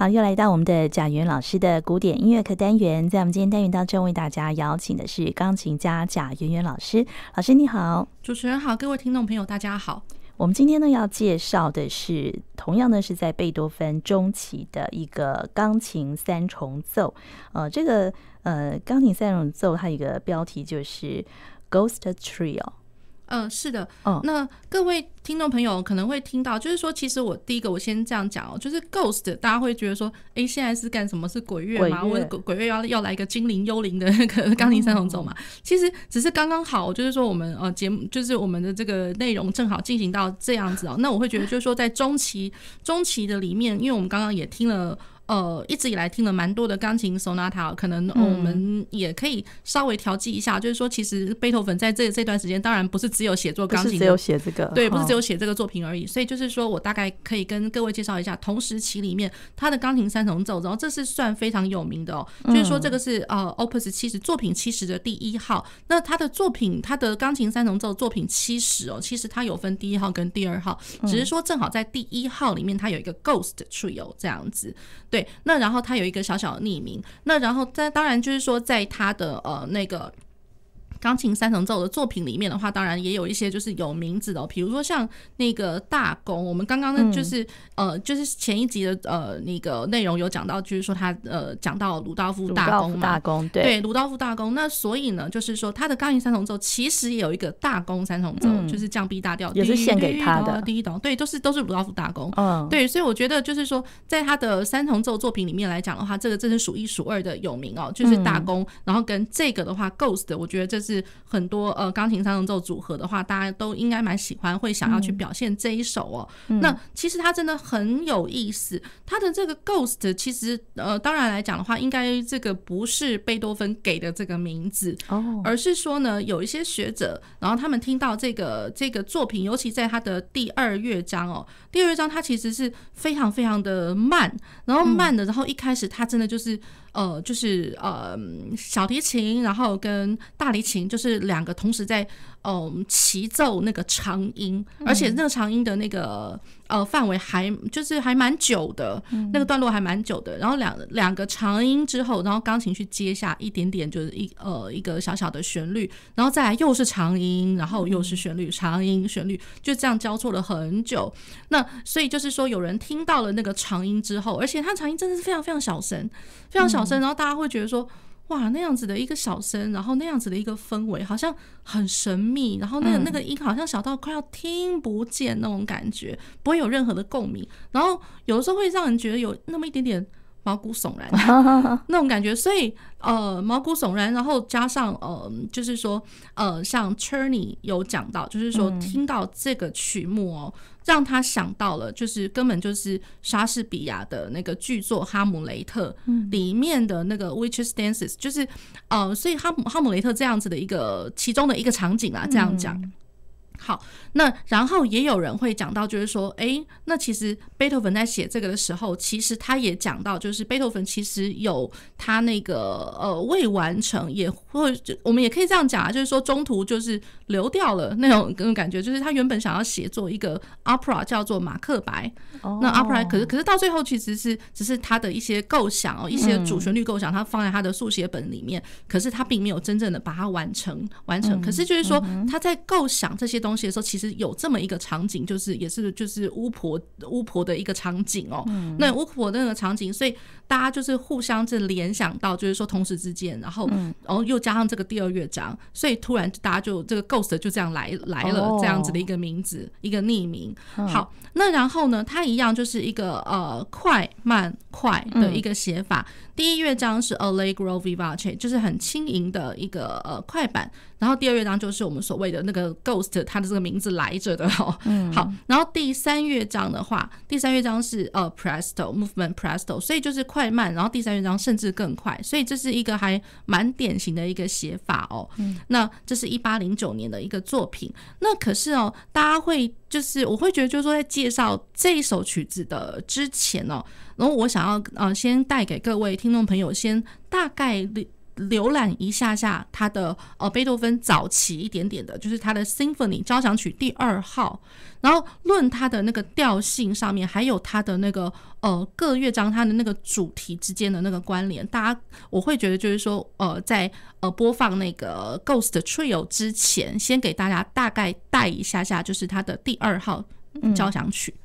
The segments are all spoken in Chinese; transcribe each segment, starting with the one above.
好，又来到我们的贾元老师的古典音乐课单元，在我们今天单元当中，为大家邀请的是钢琴家贾元元老师。老师你好，主持人好，各位听众朋友大家好。我们今天呢要介绍的是，同样呢是在贝多芬中期的一个钢琴三重奏。呃，这个呃钢琴三重奏它有一个标题就是 Ghost Trio。嗯、呃，是的，嗯，那各位听众朋友可能会听到，就是说，其实我第一个我先这样讲哦，就是 Ghost，大家会觉得说，哎，现在是干什么？是鬼月吗？我鬼鬼月要要来一个精灵幽灵的那个钢琴三重奏嘛？哦、其实只是刚刚好，就是说我们呃节目，就是我们的这个内容正好进行到这样子哦。那我会觉得就是说，在中期中期的里面，因为我们刚刚也听了。呃，一直以来听了蛮多的钢琴 sonata，可能我们也可以稍微调剂一下，嗯、就是说，其实贝多芬在这这段时间，当然不是只有写作钢琴，只有写这个，对，不是只有写这个作品而已。哦、所以就是说我大概可以跟各位介绍一下同时期里面他的钢琴三重奏，然后这是算非常有名的哦，嗯、就是说这个是呃 Opus 七十作品七十的第一号。那他的作品，他的钢琴三重奏作品七十哦，其实他有分第一号跟第二号，只是说正好在第一号里面，它有一个 Ghost Trio 这样子。对，那然后他有一个小小的匿名，那然后在当然就是说，在他的呃那个。钢琴三重奏的作品里面的话，当然也有一些就是有名字的，哦比如说像那个大公，我们刚刚呢就是、嗯、呃，就是前一集的呃那个内容有讲到，就是说他呃讲到鲁道夫大公嘛，大公对对，鲁道夫大公。那所以呢，就是说他的钢琴三重奏其实也有一个大公三重奏，嗯、就是降 B 大调，也是献给他的第一档，对，都是都是鲁道夫大公。嗯，对，所以我觉得就是说，在他的三重奏作品里面来讲的话，这个真是数一数二的有名哦，就是大公，嗯、然后跟这个的话，Ghost，我觉得这是很多。呃，钢琴三重奏组合的话，大家都应该蛮喜欢，会想要去表现这一首哦。嗯、那其实它真的很有意思，它的这个 Ghost 其实呃，当然来讲的话，应该这个不是贝多芬给的这个名字哦，而是说呢，有一些学者，然后他们听到这个这个作品，尤其在它的第二乐章哦，第二乐章它其实是非常非常的慢，然后慢的，然后一开始它真的就是。呃，就是呃，小提琴，然后跟大提琴，就是两个同时在嗯齐奏那个长音，而且那个长音的那个呃范围还就是还蛮久的，那个段落还蛮久的。然后两两个长音之后，然后钢琴去接下一点点，就是一呃一个小小的旋律，然后再来又是长音，然后又是旋律，长音旋律就这样交错了很久。那所以就是说，有人听到了那个长音之后，而且它长音真的是非常非常小声，非常小。小声，然后大家会觉得说，哇，那样子的一个小声，然后那样子的一个氛围，好像很神秘，然后那个那个音好像小到快要听不见那种感觉，不会有任何的共鸣，然后有的时候会让人觉得有那么一点点毛骨悚然 那种感觉，所以呃毛骨悚然，然后加上呃就是说呃像 Cherny 有讲到，就是说听到这个曲目哦。让他想到了，就是根本就是莎士比亚的那个剧作《哈姆雷特》里面的那个 Witches Dances，就是呃，所以哈姆哈姆雷特这样子的一个其中的一个场景啊，这样讲。好，那然后也有人会讲到，就是说，哎，那其实贝多芬在写这个的时候，其实他也讲到，就是贝多芬其实有他那个呃未完成，也会我们也可以这样讲啊，就是说中途就是流掉了那种那种感觉，就是他原本想要写作一个 opera 叫做马克白，那 opera 可是可是到最后其实是只是他的一些构想哦，一些主旋律构想，他放在他的速写本里面，可是他并没有真正的把它完成完成，可是就是说他在构想这些东西。东西的时候，其实有这么一个场景，就是也是就是巫婆巫婆的一个场景哦。嗯、那巫婆的那个场景，所以大家就是互相就联想到，就是说同时之间，然后、嗯、然后又加上这个第二乐章，所以突然大家就这个 Ghost 就这样来来了这样子的一个名字，哦、一个匿名。好，那然后呢，它一样就是一个呃快慢快的一个写法。嗯第一乐章是 Allegro vivace，就是很轻盈的一个呃快板，然后第二乐章就是我们所谓的那个 Ghost，它的这个名字来着的哦。嗯。好，然后第三乐章的话，第三乐章是呃 Presto movement Presto，所以就是快慢，然后第三乐章甚至更快，所以这是一个还蛮典型的一个写法哦。嗯。那这是一八零九年的一个作品，那可是哦，大家会就是我会觉得就是说在介绍这一首曲子的之前哦。然后我想要呃先带给各位听众朋友先大概浏览一下下他的呃贝多芬早期一点点的，就是他的 Symphony 交响曲第二号，然后论他的那个调性上面，还有他的那个呃各乐章它的那个主题之间的那个关联，大家我会觉得就是说呃在呃播放那个 Ghost Trio 之前，先给大家大概带一下下，就是他的第二号交响曲。嗯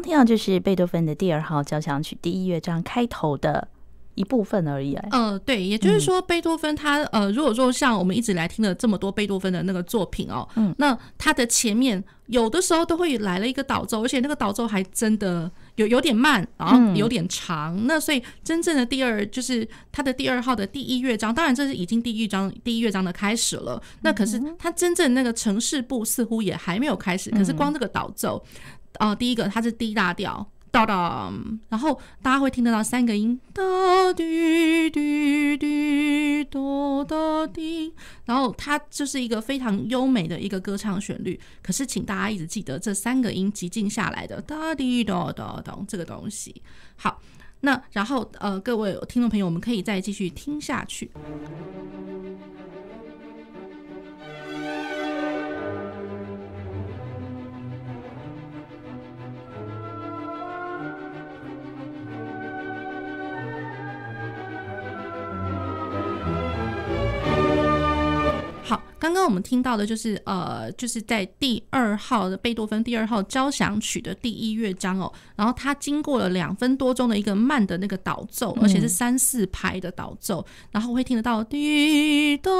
刚听到就是贝多芬的第二号交响曲第一乐章开头的一部分而已。呃，对，也就是说，贝多芬他呃，如果说像我们一直来听了这么多贝多芬的那个作品哦，嗯，那他的前面有的时候都会来了一个导奏，而且那个导奏还真的有有点慢，然后有点长。那所以真正的第二就是他的第二号的第一乐章，当然这是已经第一章第一乐章的开始了。那可是他真正那个城市部似乎也还没有开始，可是光这个导奏。哦，第一个它是 D 大调，哒哒，然后大家会听得到三个音，哒滴滴滴哒哒滴，然后它就是一个非常优美的一个歌唱旋律。可是请大家一直记得这三个音急进下来的哒滴哒哒哒这个东西。好，那然后呃，各位听众朋友，我们可以再继续听下去。刚刚我们听到的就是呃，就是在第二号的贝多芬第二号交响曲的第一乐章哦，然后它经过了两分多钟的一个慢的那个导奏，而且是三四拍的导奏，然后会听得到滴答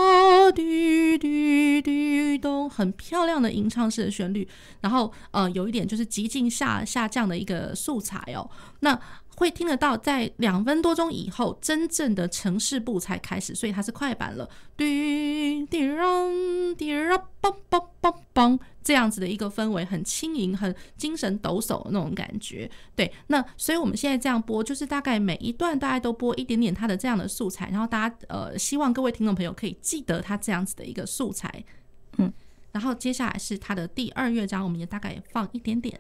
滴滴滴咚，很漂亮的吟唱式的旋律，然后呃有一点就是急进下下降的一个素材哦，那。会听得到，在两分多钟以后，真正的城市部才开始，所以它是快板了。滴滴让滴让梆梆梆梆，这样子的一个氛围，很轻盈，很精神抖擞的那种感觉。对，那所以我们现在这样播，就是大概每一段大概都播一点点它的这样的素材，然后大家呃，希望各位听众朋友可以记得它这样子的一个素材。嗯，然后接下来是它的第二乐章，我们也大概放一点点。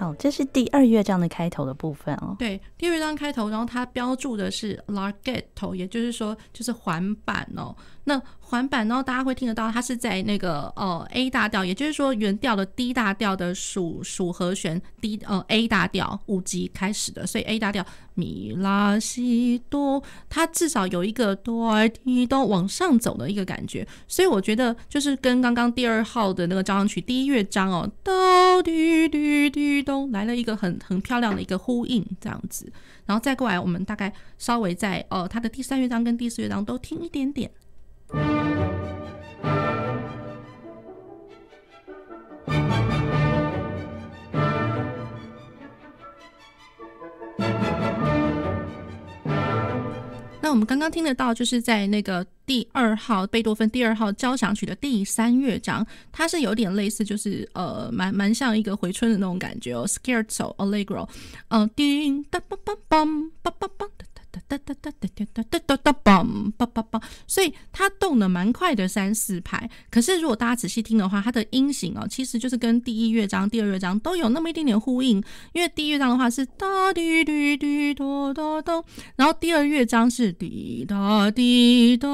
哦，这是第二乐章的开头的部分哦。对，第二乐章开头，然后它标注的是 Larghetto，也就是说就是环板哦。那环板，然后大家会听得到，它是在那个呃 A 大调，也就是说原调的 D 大调的属属和弦 D 呃 A 大调五级开始的，所以 A 大调米拉西哆，它至少有一个哆来咪哆往上走的一个感觉，所以我觉得就是跟刚刚第二号的那个交响曲第一乐章哦，哆滴滴滴咚来了一个很 很漂亮的一个呼应这样子，然后再过来我们大概稍微在哦它的第三乐章跟第四乐章都听一点点。我们刚刚听得到，就是在那个第二号贝多芬第二号交响曲的第三乐章，它是有点类似，就是呃，蛮蛮像一个回春的那种感觉哦，Scherzo Allegro，嗯，叮当梆梆梆梆梆梆。哒哒哒哒哒哒哒哒哒嘣嘣嘣嘣，所以它动的蛮快的三四拍。可是如果大家仔细听的话，它的音型哦，其实就是跟第一乐章、第二乐章都有那么一点点呼应。因为第一乐章的话是哒滴滴滴哒哒哒，然后第二乐章是滴答滴答，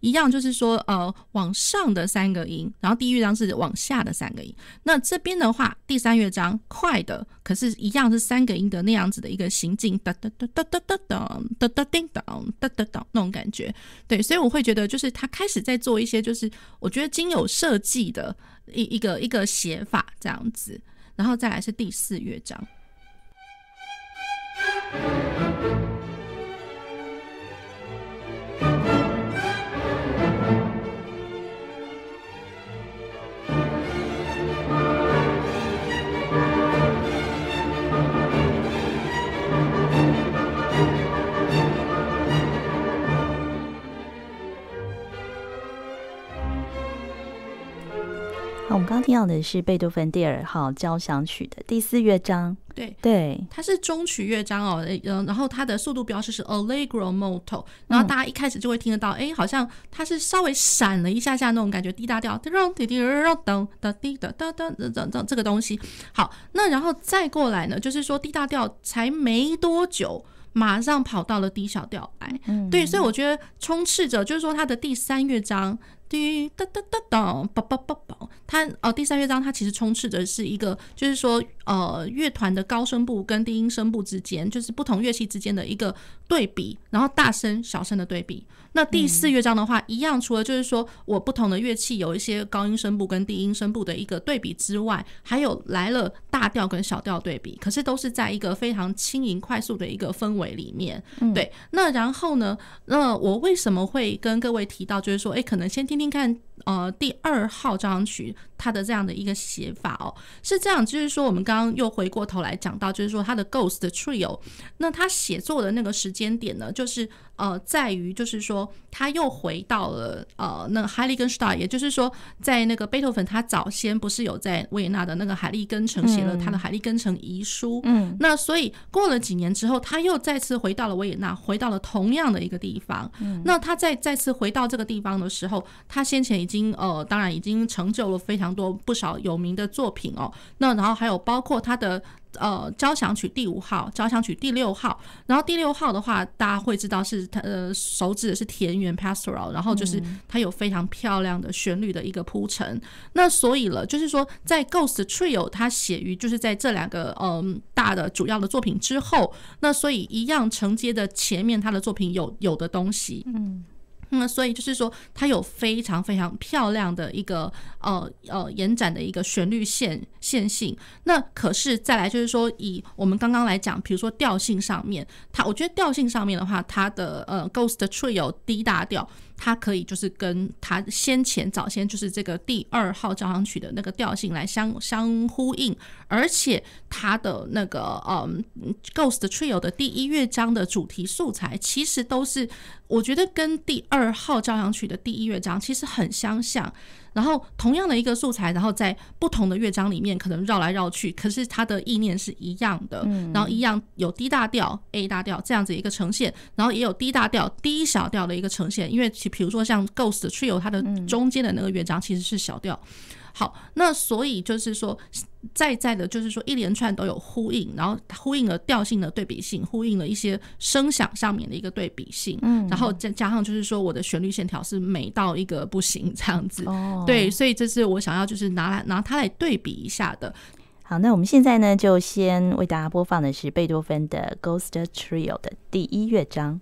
一样就是说呃往上的三个音，然后第一乐章是往下的三个音。那这边的话，第三乐章快的，可是一样是三个音的那样子的一个行进，哒哒哒哒哒哒哒。哒哒叮当，哒哒哒那种感觉，对，所以我会觉得，就是他开始在做一些，就是我觉得经有设计的一一个一个写法这样子，然后再来是第四乐章。我们刚刚听到的是贝多芬第二号交响曲的第四乐章，对对，它是中曲乐章哦，嗯，然后它的速度标示是 Allegro molto，然后大家一开始就会听得到，哎、嗯，好像它是稍微闪了一下下那种感觉，D 大调，滴滴滴噔噔滴噔噔噔噔噔这个东西。好，那然后再过来呢，就是说 D 大调才没多久，马上跑到了 D 小调来，嗯，对，所以我觉得充斥着，就是说它的第三乐章。滴哒哒哒哒，叭叭叭叭。它呃，第三乐章它其实充斥着是一个，就是说呃，乐团的高声部跟低音声部之间，就是不同乐器之间的一个对比，然后大声小声的对比。那第四乐章的话，一样，除了就是说我不同的乐器有一些高音声部跟低音声部的一个对比之外，还有来了大调跟小调对比，可是都是在一个非常轻盈快速的一个氛围里面。对，那然后呢，那我为什么会跟各位提到，就是说，哎，可能先听。听听看，呃，第二号交响曲它的这样的一个写法哦，是这样，就是说我们刚刚又回过头来讲到，就是说它的 Ghost Trio，那他写作的那个时间点呢，就是。呃，在于就是说，他又回到了呃那个海利根也就是说，在那个贝多芬他早先不是有在维也纳的那个海利根城写了他的海利根城遗书，嗯，那所以过了几年之后，他又再次回到了维也纳，回到了同样的一个地方，嗯，那他再再次回到这个地方的时候，他先前已经呃，当然已经成就了非常多不少有名的作品哦，那然后还有包括他的。呃，交响曲第五号，交响曲第六号，然后第六号的话，大家会知道是它呃，手指的是田园 Pastoral，然后就是它有非常漂亮的旋律的一个铺陈。那所以了，就是说在 Ghost Trio 它写于就是在这两个嗯大的主要的作品之后，那所以一样承接的前面他的作品有有的东西，嗯。那所以就是说，它有非常非常漂亮的一个呃呃延展的一个旋律线线性。那可是再来就是说，以我们刚刚来讲，比如说调性上面，它我觉得调性上面的话，它的呃 Ghost Trio D 大调。它可以就是跟它先前早先就是这个第二号交响曲的那个调性来相相呼应，而且它的那个嗯 Ghost Trio 的第一乐章的主题素材，其实都是我觉得跟第二号交响曲的第一乐章其实很相像。然后同样的一个素材，然后在不同的乐章里面可能绕来绕去，可是它的意念是一样的。嗯，然后一样有 D 大调、A 大调这样子一个呈现，然后也有 D 大调、D 小调的一个呈现。因为其比如说像 Ghost Trio，它的中间的那个乐章其实是小调。好，那所以就是说，在在的，就是说一连串都有呼应，然后呼应了调性的对比性，呼应了一些声响上面的一个对比性，嗯，然后再加上就是说我的旋律线条是美到一个不行这样子，哦，对，所以这是我想要就是拿来拿它来对比一下的。好，那我们现在呢就先为大家播放的是贝多芬的 Ghost Trio 的第一乐章。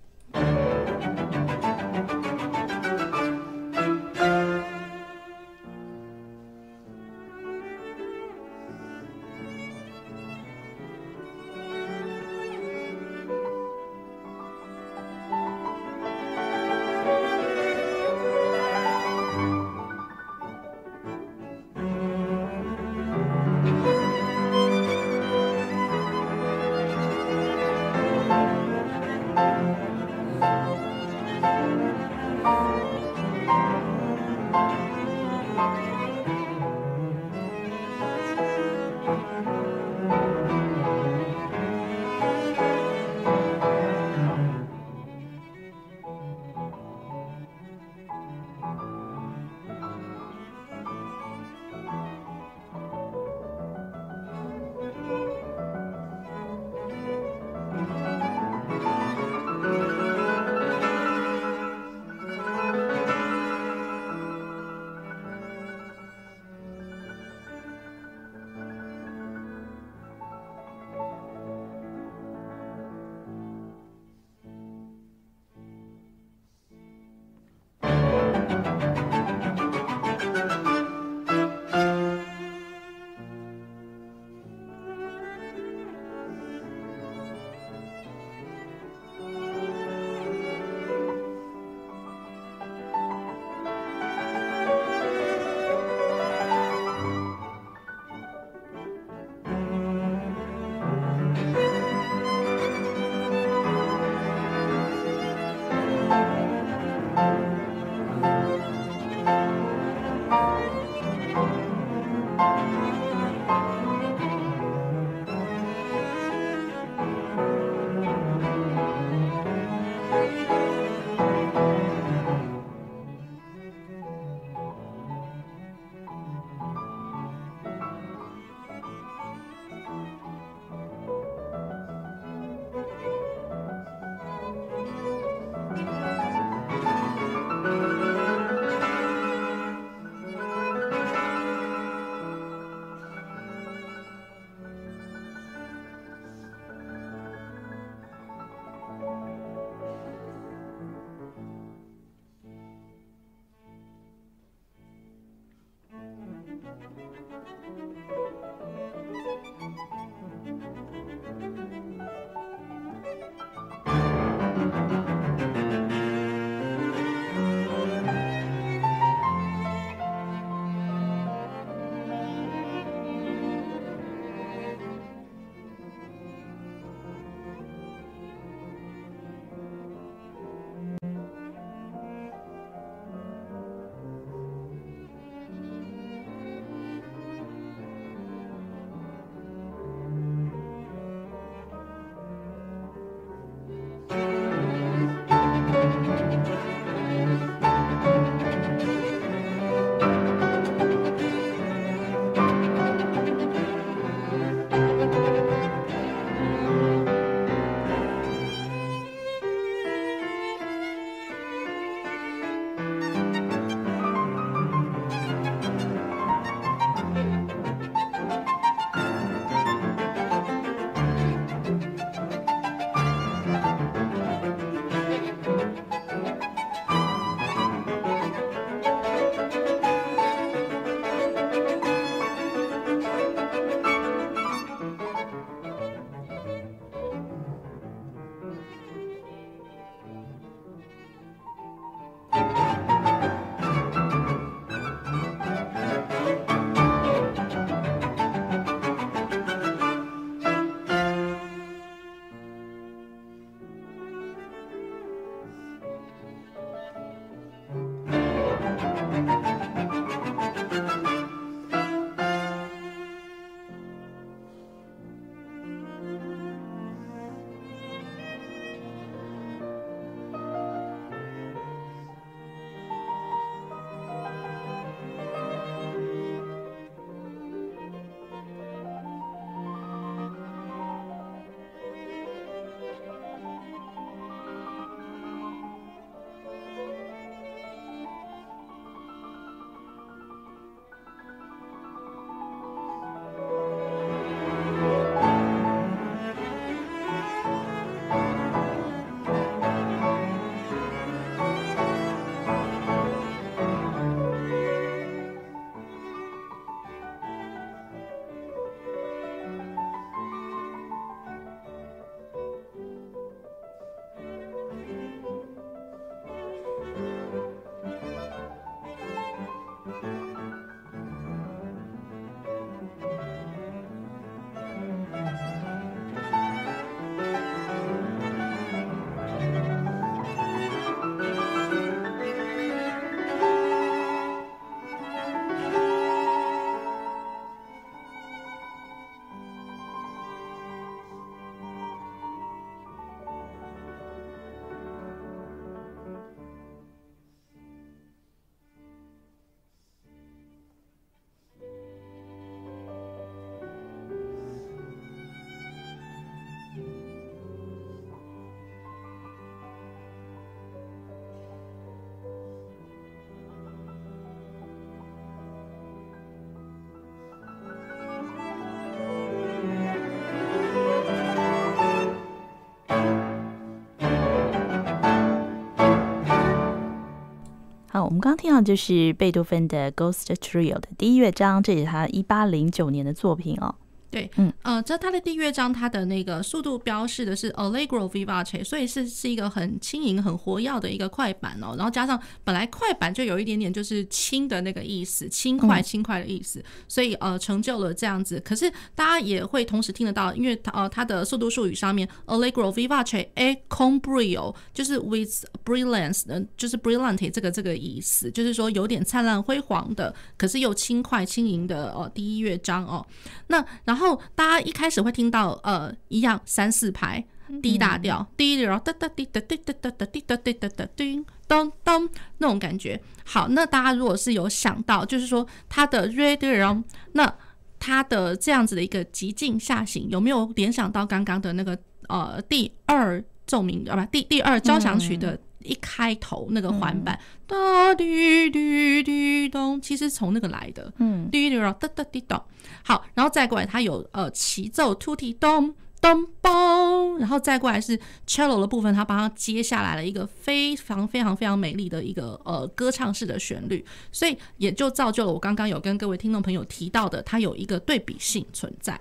我们刚刚听到就是贝多芬的 Ghost Trio 的第一乐章，这也是他一八零九年的作品哦。对，嗯，呃，这它的第一乐章，它的那个速度标示的是 Allegro vivace，所以是是一个很轻盈、很活跃的一个快板哦。然后加上本来快板就有一点点就是轻的那个意思，轻快、轻快的意思，所以呃成就了这样子。可是大家也会同时听得到，因为它呃它的速度术语上面 Allegro vivace e con brio，就是 with brilliance，就是 brilliant 这个这个意思，就是说有点灿烂辉煌的，可是又轻快轻盈的哦第一乐章哦。那然后。后大家一开始会听到呃一样三四拍 D 大调 D 然后哒哒滴哒滴哒哒哒滴哒滴哒哒叮咚咚那种感觉。好，那大家如果是有想到，就是说它的 Re 然后那它的这样子的一个急进下行，有没有联想到刚刚的那个呃第二奏鸣啊不第第二交响曲的一开头那个环板哒滴滴滴咚，其实从那个来的，嗯，滴滴然后哒哒滴咚。好，然后再过来，它有呃齐奏，tutti 咚咚嘣，然后再过来是 cello 的部分，它帮它接下来了一个非常非常非常美丽的一个呃歌唱式的旋律，所以也就造就了我刚刚有跟各位听众朋友提到的，它有一个对比性存在。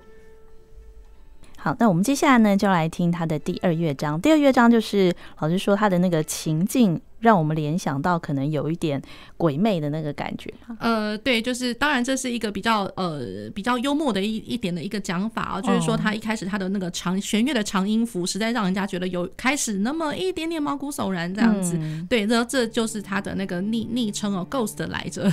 好，那我们接下来呢，就来听他的第二乐章。第二乐章就是老师说他的那个情境。让我们联想到可能有一点鬼魅的那个感觉。呃，对，就是当然这是一个比较呃比较幽默的一一点的一个讲法啊，就是说他一开始他的那个长弦乐的长音符，实在让人家觉得有开始那么一点点毛骨悚然这样子。嗯、对，这这就是他的那个昵昵称哦，Ghost 来着。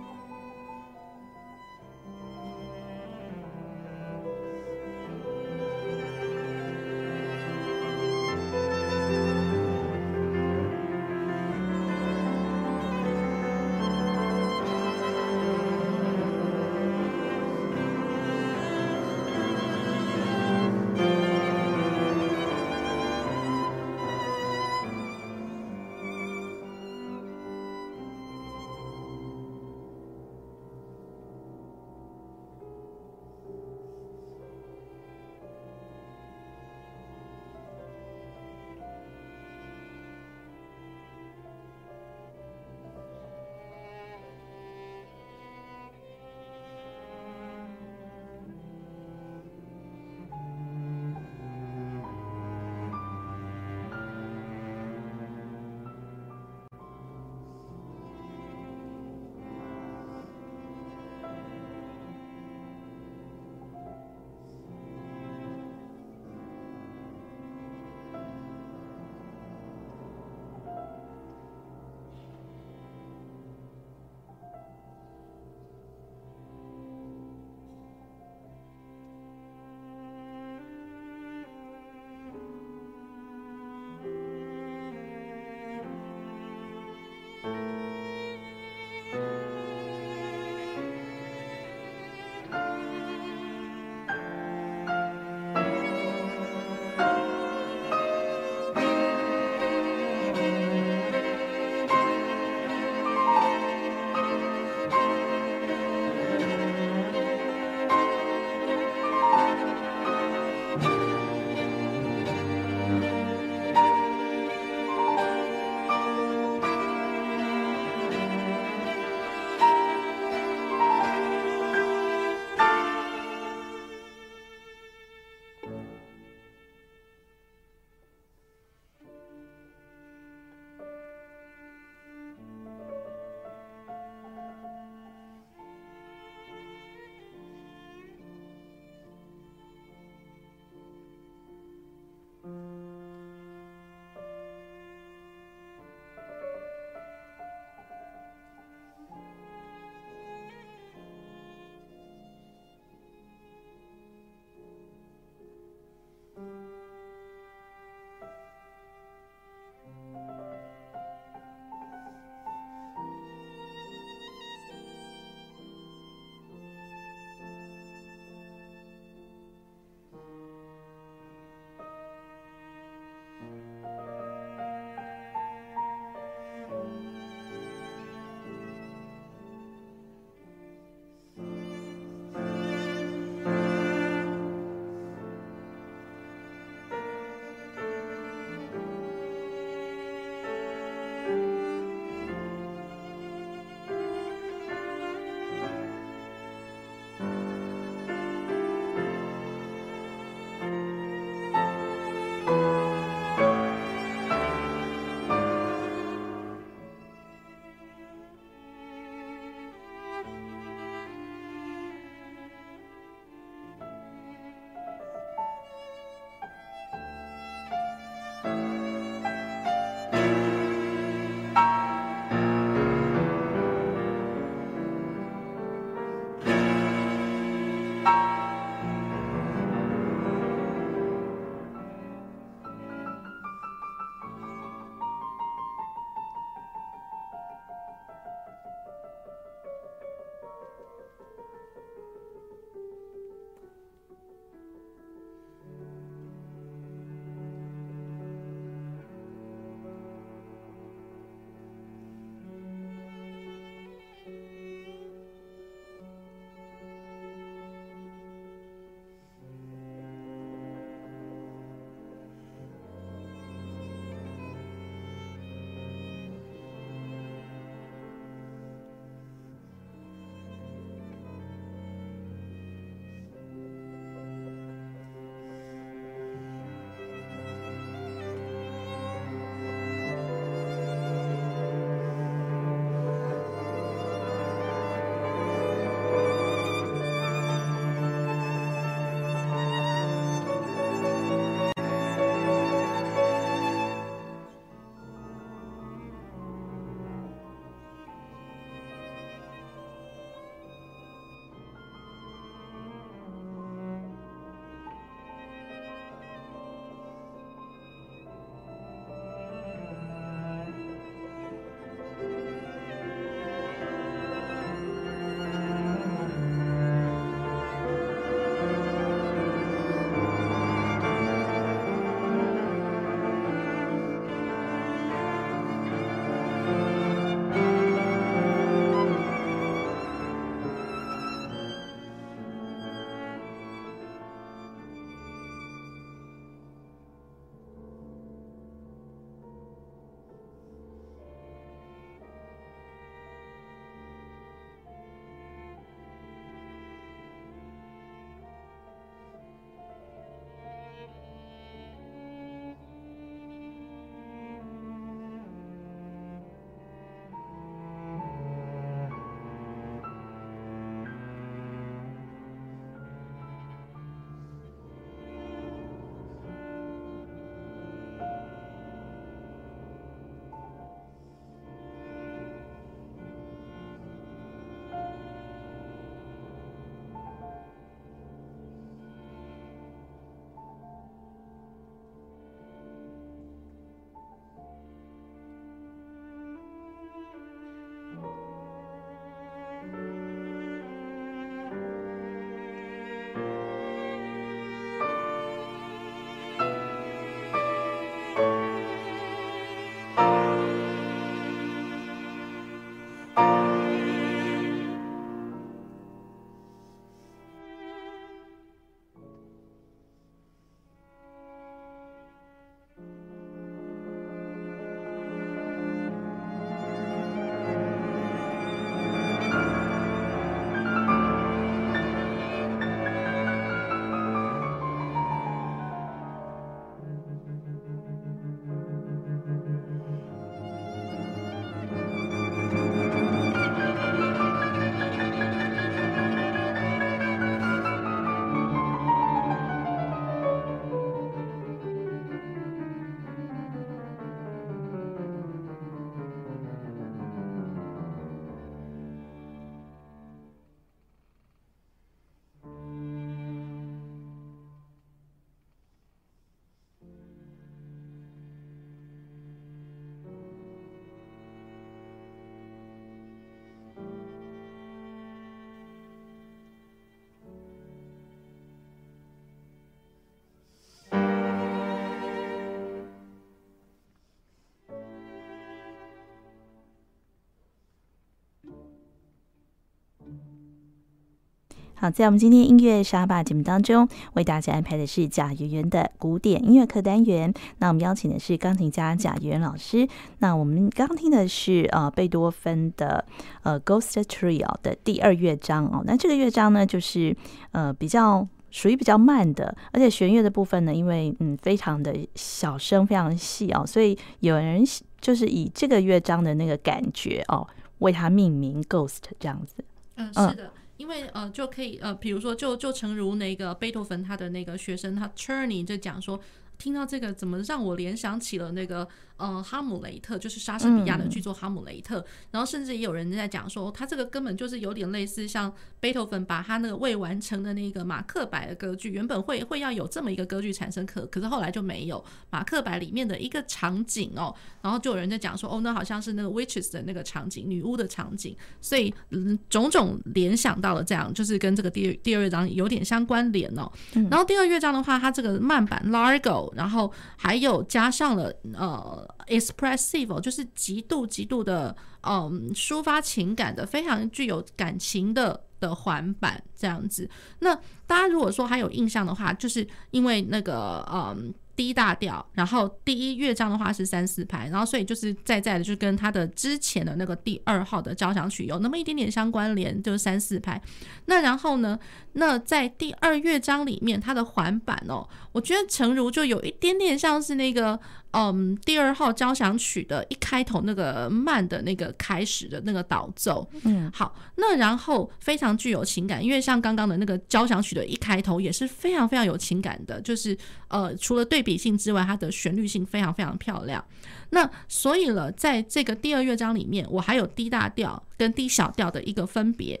好，在我们今天音乐沙发节目当中，为大家安排的是贾圆圆的古典音乐课单元。那我们邀请的是钢琴家贾圆圆老师。那我们刚刚听的是呃贝多芬的呃 Ghost Trio 的第二乐章哦。那这个乐章呢，就是呃比较属于比较慢的，而且弦乐的部分呢，因为嗯非常的小声，非常细哦，所以有人就是以这个乐章的那个感觉哦，为它命名 Ghost 这样子。嗯，是的。因为呃，就可以呃，比如说就，就诚如那个贝多芬他的那个学生，他 Cherny 就讲说，听到这个怎么让我联想起了那个。呃，哈姆雷特就是莎士比亚的剧作《哈姆雷特》，嗯，然后甚至也有人在讲说，他这个根本就是有点类似像贝多芬把他那个未完成的那个马克白的歌剧，原本会会要有这么一个歌剧产生，可可是后来就没有马克白里面的一个场景哦，然后就有人在讲说，哦，那好像是那个 witches 的那个场景，女巫的场景，所以嗯，种种联想到了这样，就是跟这个第二第二乐章有点相关联哦。然后第二乐章的话，它这个慢板 Largo，然后还有加上了呃。expressive 就是极度极度的嗯抒发情感的，非常具有感情的的环板这样子。那大家如果说还有印象的话，就是因为那个嗯。D 大调，然后第一乐章的话是三四拍，然后所以就是在在的，就跟他的之前的那个第二号的交响曲有那么一点点相关联，就是三四拍。那然后呢，那在第二乐章里面，它的环板哦，我觉得诚如就有一点点像是那个嗯第二号交响曲的一开头那个慢的那个开始的那个导奏。嗯，好，那然后非常具有情感，因为像刚刚的那个交响曲的一开头也是非常非常有情感的，就是呃除了对比。性之外，它的旋律性非常非常漂亮。那所以了，在这个第二乐章里面，我还有低大调跟低小调的一个分别，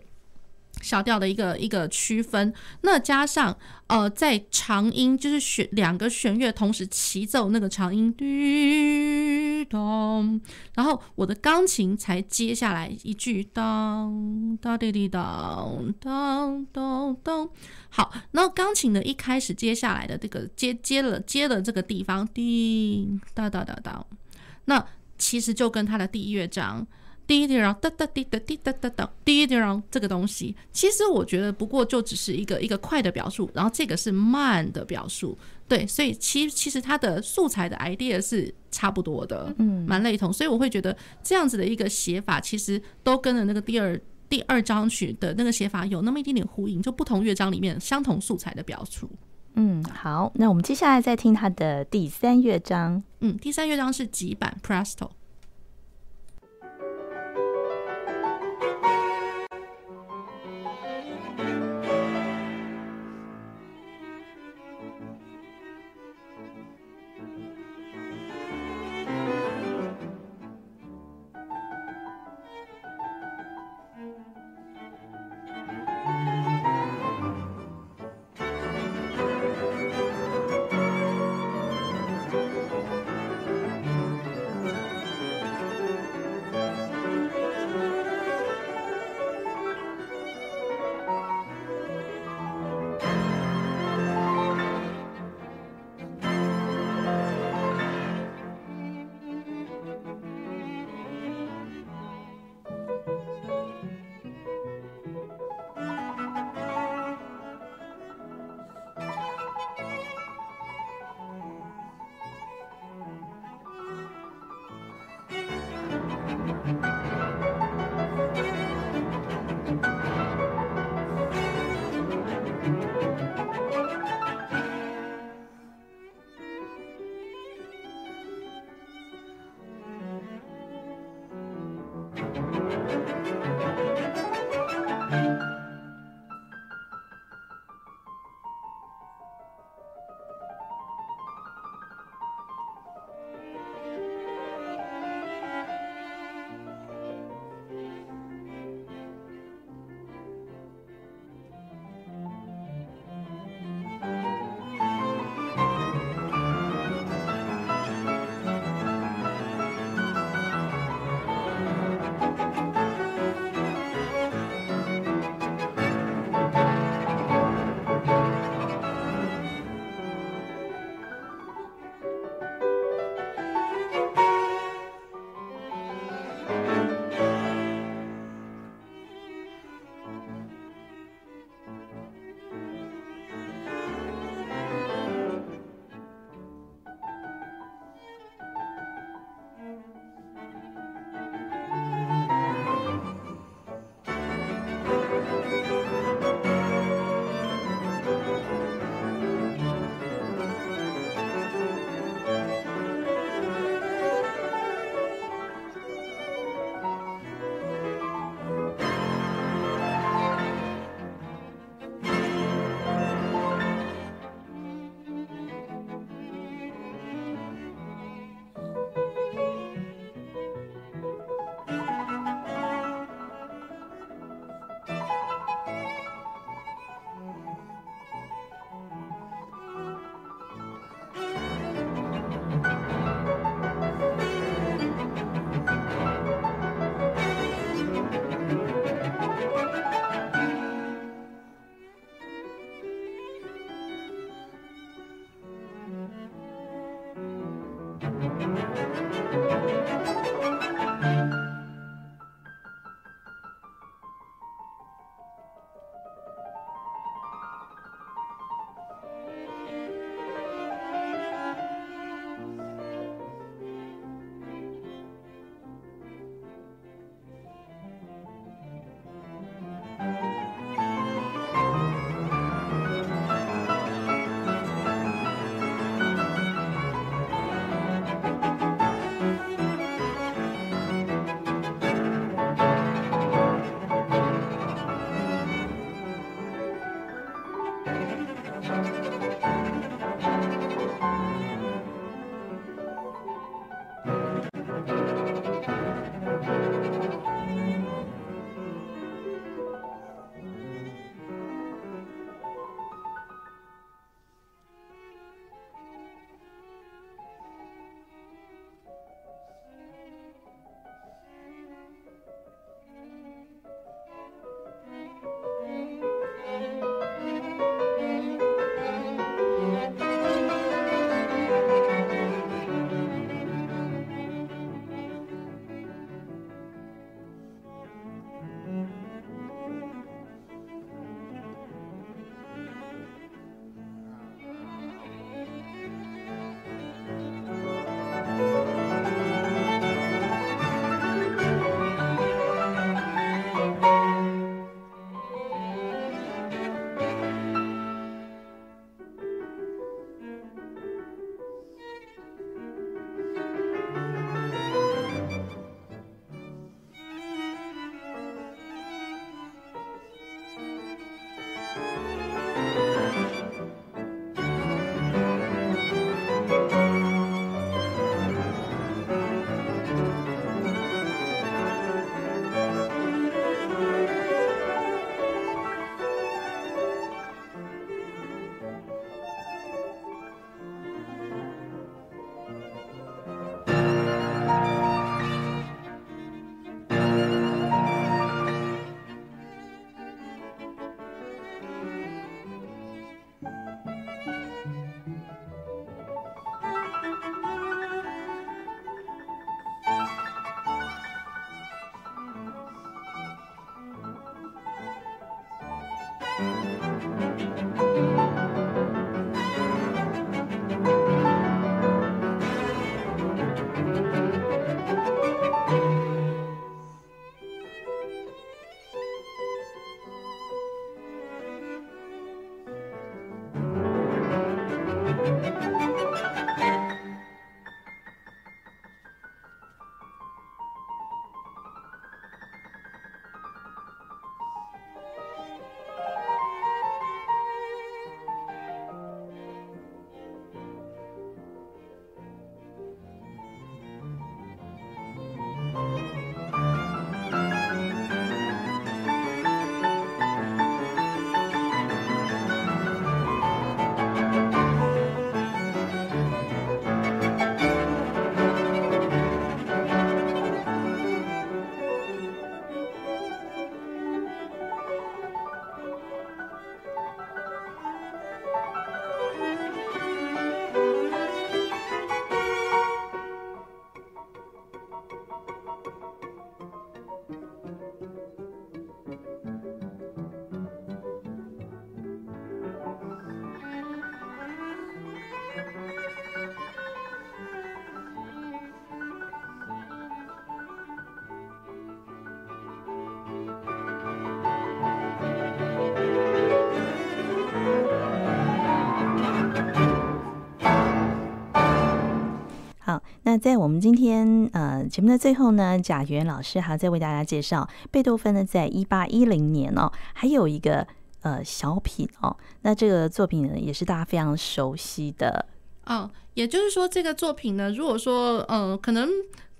小调的一个一个区分。那加上呃，在长音就是弦两个弦乐同时齐奏那个长音，滴咚，然后我的钢琴才接下来一句当当滴滴当当当当。好，然后钢琴的一开始接下来的这个接接了接了这个地方，滴哒哒哒哒，那其实就跟它的第一乐章滴滴哒哒滴哒滴哒哒哒滴滴哒这个东西，其实我觉得不过就只是一个一个快的表述，然后这个是慢的表述，对，所以其其实它的素材的 idea 是差不多的，嗯，蛮类同，所以我会觉得这样子的一个写法，其实都跟了那个第二。第二章曲的那个写法有那么一点点呼应，就不同乐章里面相同素材的表述。嗯，好，那我们接下来再听它的第三乐章。嗯，第三乐章是几版 Presto。在我们今天呃节目的最后呢，贾元老师还要再为大家介绍贝多芬呢，在一八一零年哦，还有一个呃小品哦，那这个作品呢也是大家非常熟悉的哦。也就是说，这个作品呢，如果说嗯可能。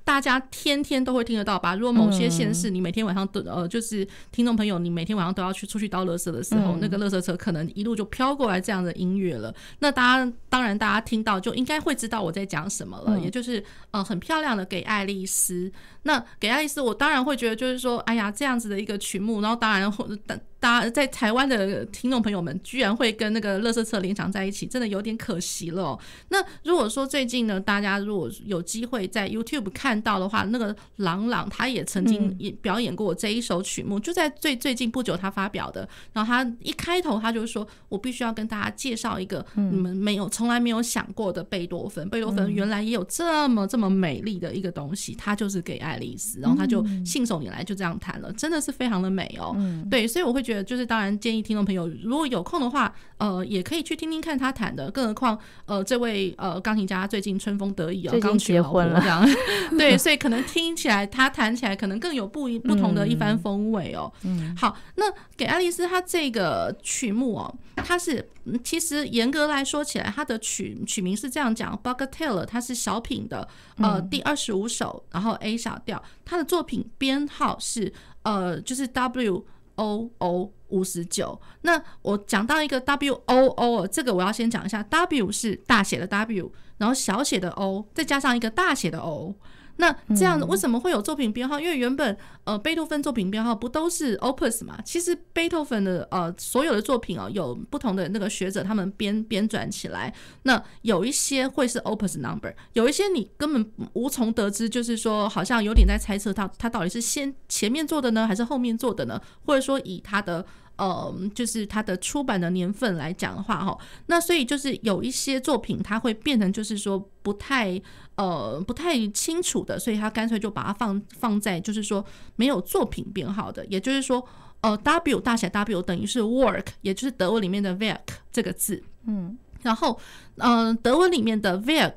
大家天天都会听得到吧？如果某些县市，你每天晚上都呃，就是听众朋友，你每天晚上都要去出去倒垃圾的时候，那个垃圾车可能一路就飘过来这样的音乐了。那大家当然大家听到就应该会知道我在讲什么了，也就是呃很漂亮的给爱丽丝。那给爱丽丝，我当然会觉得就是说，哎呀这样子的一个曲目，然后当然或大大家在台湾的听众朋友们居然会跟那个垃圾车联想在一起，真的有点可惜了喔。那如果说最近呢，大家如果有机会在 YouTube 看。到的话，那个朗朗他也曾经也表演过这一首曲目，嗯、就在最最近不久他发表的。然后他一开头他就说：“我必须要跟大家介绍一个你们没有、从来没有想过的贝多芬。贝多芬原来也有这么这么美丽的一个东西，他就是给爱丽丝。然后他就信手拈来就这样弹了，真的是非常的美哦。对，所以我会觉得，就是当然建议听众朋友如果有空的话，呃，也可以去听听看他弹的。更何况，呃，这位呃钢琴家最近春风得意啊，刚结婚了，这样对。所以可能听起来，他弹起来可能更有不一不同的一番风味哦。嗯，好，那给爱丽丝，她这个曲目哦，它是其实严格来说起来，它的曲曲名是这样讲，Bagatelle，它是小品的呃第二十五首，然后 A 小调，它的作品编号是呃就是 W O O 五十九。那我讲到一个 W O O，这个我要先讲一下，W 是大写的 W，然后小写的 O，再加上一个大写的 O。那这样为什么会有作品编号？因为原本呃贝多芬作品编号不都是 Opus 嘛？其实贝多芬的呃所有的作品哦，有不同的那个学者他们编编纂起来。那有一些会是 Opus number，有一些你根本无从得知，就是说好像有点在猜测他他到底是先前面做的呢，还是后面做的呢？或者说以他的。呃，就是它的出版的年份来讲的话，哈，那所以就是有一些作品它会变成就是说不太呃不太清楚的，所以他干脆就把它放放在就是说没有作品编号的，也就是说，呃，W 大写 W 等于是 work，也就是德文里面的 Werk 这个字，嗯，然后嗯、呃，德文里面的 Werk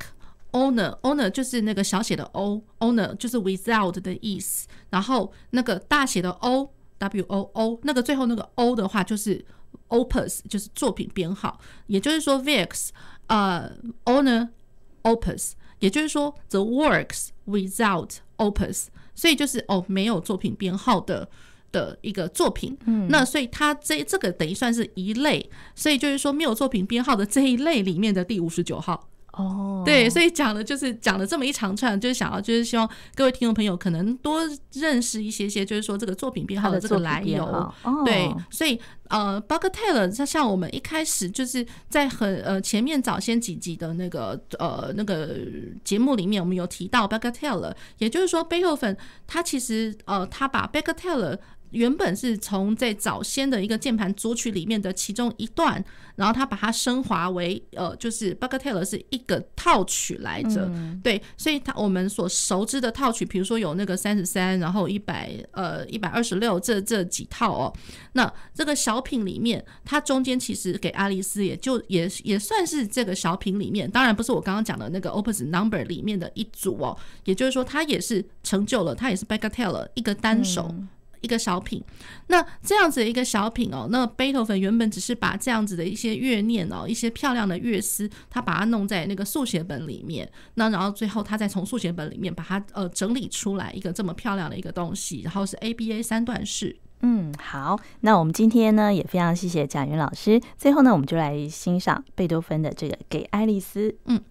owner owner 就是那个小写的 O owner 就是 without 的意思，然后那个大写的 O。W O O 那个最后那个 O 的话就是 Opus，就是作品编号，也就是说 Werks 呃 owner Opus，也就是说 The works without Opus，所以就是哦没有作品编号的的一个作品。嗯，那所以它这这个等于算是一类，所以就是说没有作品编号的这一类里面的第五十九号。哦，oh. 对，所以讲的就是讲了这么一长串，就是想要就是希望各位听众朋友可能多认识一些些，就是说这个作品编号的这个来由。Oh. 对，所以呃，Bagatelle，像像我们一开始就是在很呃前面早先几集的那个呃那个节目里面，我们有提到 Bagatelle，也就是说贝多芬他其实呃他把 Bagatelle 原本是从在早先的一个键盘组曲里面的其中一段，然后他把它升华为呃，就是 Bagatelle 是一个套曲来着，嗯、对，所以他我们所熟知的套曲，比如说有那个三十三，然后一百呃一百二十六这这几套哦，那这个小品里面，它中间其实给爱丽丝也就也也算是这个小品里面，当然不是我刚刚讲的那个 Opus Number 里面的一组哦，也就是说它也是成就了，它也是 Bagatelle 一个单手。嗯一个小品，那这样子的一个小品哦，那贝多芬原本只是把这样子的一些乐念哦，一些漂亮的乐思，他把它弄在那个速写本里面，那然后最后他再从速写本里面把它呃整理出来一个这么漂亮的一个东西，然后是 ABA 三段式。嗯，好，那我们今天呢也非常谢谢贾云老师，最后呢我们就来欣赏贝多芬的这个给爱丽丝。嗯。